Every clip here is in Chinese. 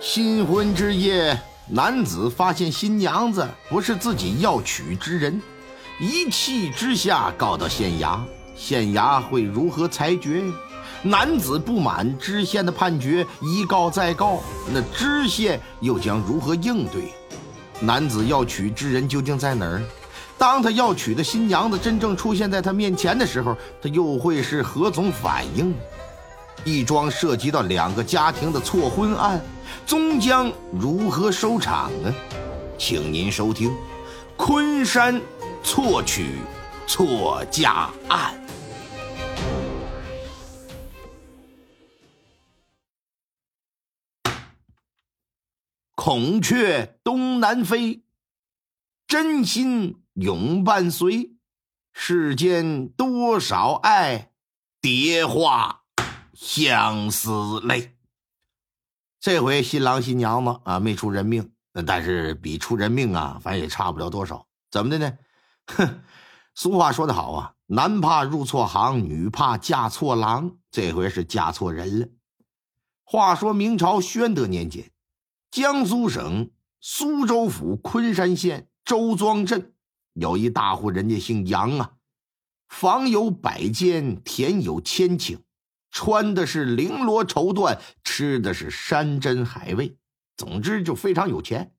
新婚之夜，男子发现新娘子不是自己要娶之人，一气之下告到县衙。县衙会如何裁决？男子不满知县的判决，一告再告，那知县又将如何应对？男子要娶之人究竟在哪儿？当他要娶的新娘子真正出现在他面前的时候，他又会是何种反应？一桩涉及到两个家庭的错婚案，终将如何收场呢？请您收听《昆山错娶错嫁案》。孔雀东南飞，真心永伴随。世间多少爱，蝶花相思泪。这回新郎新娘子啊没出人命，但是比出人命啊，反正也差不了多少。怎么的呢？哼，俗话说得好啊，男怕入错行，女怕嫁错郎。这回是嫁错人了。话说明朝宣德年间。江苏省苏州府昆山县周庄镇有一大户人家，姓杨啊，房有百间，田有千顷，穿的是绫罗绸缎，吃的是山珍海味，总之就非常有钱。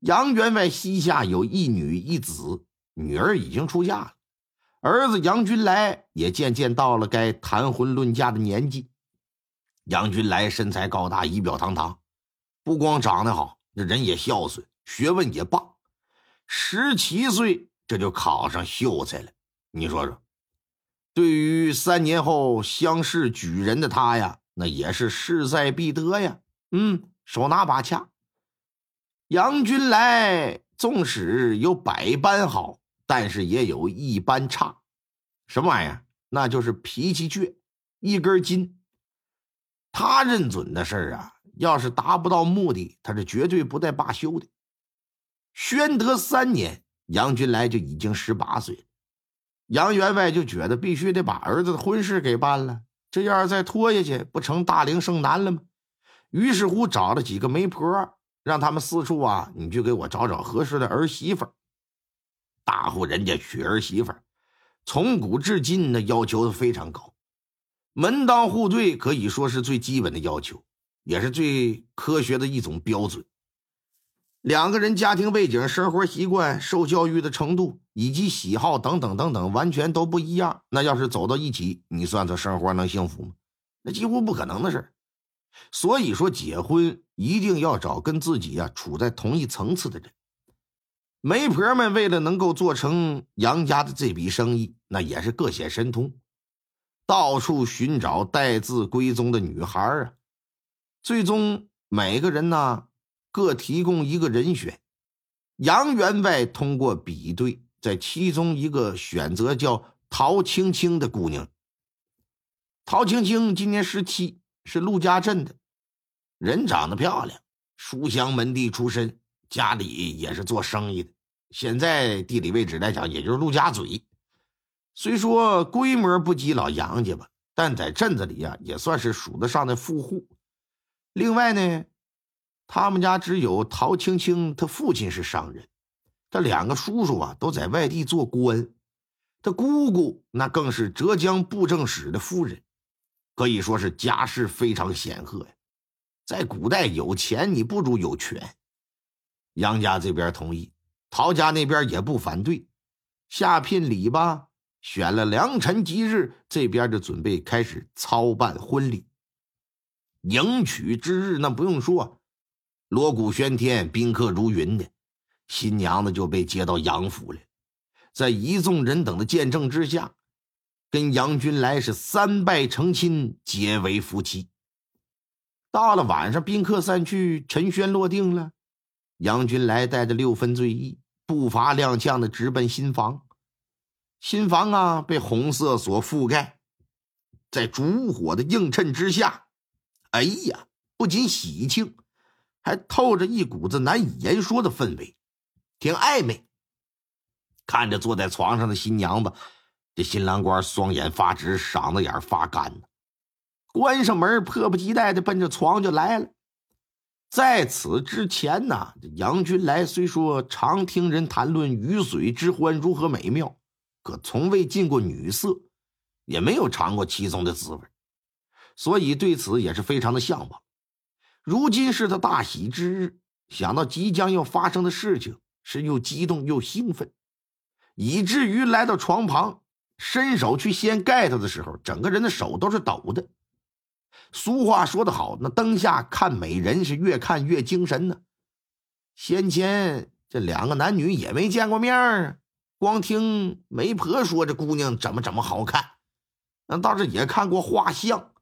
杨员外膝下有一女一子，女儿已经出嫁了，儿子杨军来也渐渐到了该谈婚论嫁的年纪。杨军来身材高大，仪表堂堂。不光长得好，这人也孝顺，学问也棒。十七岁这就考上秀才了。你说说，对于三年后乡试举人的他呀，那也是势在必得呀。嗯，手拿把掐。杨军来纵使有百般好，但是也有一般差。什么玩意儿？那就是脾气倔，一根筋。他认准的事儿啊。要是达不到目的，他是绝对不带罢休的。宣德三年，杨军来就已经十八岁了。杨员外就觉得必须得把儿子的婚事给办了，这要是再拖下去，不成大龄剩男了吗？于是乎，找了几个媒婆，让他们四处啊，你去给我找找合适的儿媳妇。大户人家娶儿媳妇，从古至今那要求都非常高，门当户对可以说是最基本的要求。也是最科学的一种标准。两个人家庭背景、生活习惯、受教育的程度以及喜好等等等等，完全都不一样。那要是走到一起，你算算生活能幸福吗？那几乎不可能的事所以说，结婚一定要找跟自己呀处在同一层次的人。媒婆们为了能够做成杨家的这笔生意，那也是各显神通，到处寻找待字闺中的女孩啊。最终，每个人呢各提供一个人选。杨员外通过比对，在其中一个选择叫陶青青的姑娘。陶青青今年十七，是陆家镇的，人长得漂亮，书香门第出身，家里也是做生意的。现在地理位置来讲，也就是陆家嘴。虽说规模不及老杨家吧，但在镇子里呀，也算是数得上的富户。另外呢，他们家只有陶青青，他父亲是商人，他两个叔叔啊都在外地做官，他姑姑那更是浙江布政使的夫人，可以说是家世非常显赫呀。在古代，有钱你不如有权。杨家这边同意，陶家那边也不反对，下聘礼吧，选了良辰吉日，这边就准备开始操办婚礼。迎娶之日，那不用说，锣鼓喧天，宾客如云的，新娘子就被接到杨府了，在一众人等的见证之下，跟杨军来是三拜成亲，结为夫妻。到了晚上，宾客散去，陈轩落定了，杨军来带着六分醉意，步伐踉跄的直奔新房。新房啊，被红色所覆盖，在烛火的映衬之下。哎呀，不仅喜庆，还透着一股子难以言说的氛围，挺暧昧。看着坐在床上的新娘子，这新郎官双眼发直，嗓子眼发干。关上门，迫不及待的奔着床就来了。在此之前呢，杨君来虽说常听人谈论鱼水之欢如何美妙，可从未进过女色，也没有尝过其中的滋味，所以对此也是非常的向往。如今是他大喜之日，想到即将要发生的事情，是又激动又兴奋，以至于来到床旁，伸手去掀盖头的时候，整个人的手都是抖的。俗话说得好，那灯下看美人是越看越精神呢。先前这两个男女也没见过面啊光听媒婆说这姑娘怎么怎么好看，那倒是也看过画像，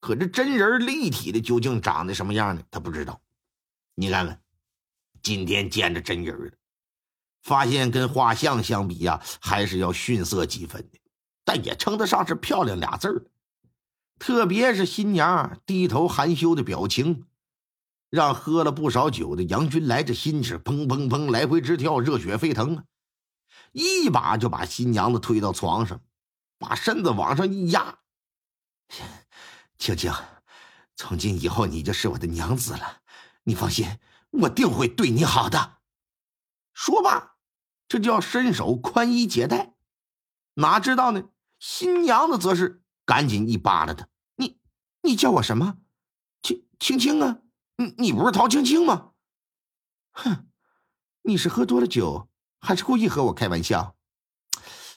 可这真人立体的究竟长得什么样呢？他不知道。你看看，今天见着真人了，发现跟画像相比呀，还是要逊色几分的，但也称得上是漂亮俩字儿。特别是新娘低头含羞的表情，让喝了不少酒的杨军来这心是砰砰砰来回直跳，热血沸腾啊！一把就把新娘子推到床上，把身子往上一压：“青青，从今以后你就是我的娘子了，你放心，我定会对你好的。”说罢，这就要伸手宽衣解带，哪知道呢？新娘子则是。赶紧一扒拉他，你你叫我什么？青青青啊！你你不是陶青青吗？哼，你是喝多了酒，还是故意和我开玩笑？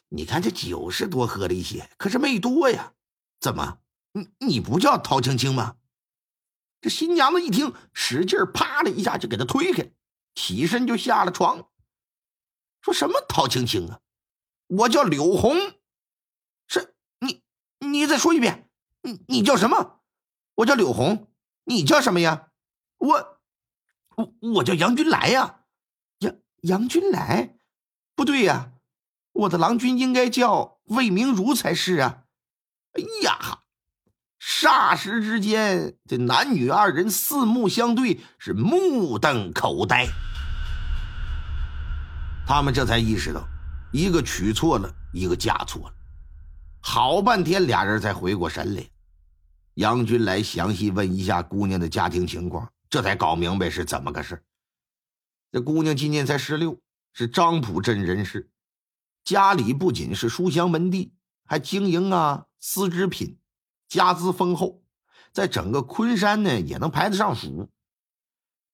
你看这酒是多喝了一些，可是没多呀。怎么，你你不叫陶青青吗？这新娘子一听，使劲啪的一下就给他推开，起身就下了床，说什么陶青青啊？我叫柳红。是你你再说一遍，你你叫什么？我叫柳红，你叫什么呀？我我我叫杨君来呀，杨杨君来，不对呀，我的郎君应该叫魏明如才是啊！哎呀，霎时之间，这男女二人四目相对，是目瞪口呆。他们这才意识到，一个娶错了，一个嫁错了。好半天，俩人才回过神来。杨军来详细问一下姑娘的家庭情况，这才搞明白是怎么个事。这姑娘今年才十六，是张浦镇人士，家里不仅是书香门第，还经营啊丝织品，家资丰厚，在整个昆山呢也能排得上数。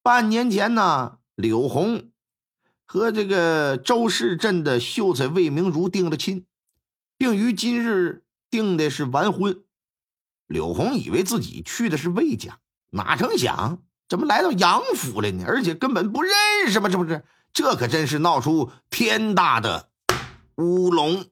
半年前呢，柳红和这个周氏镇的秀才魏明如定了亲。并于今日定的是完婚，柳红以为自己去的是魏家，哪成想怎么来到杨府了呢？而且根本不认识吗？这不是，这可真是闹出天大的乌龙。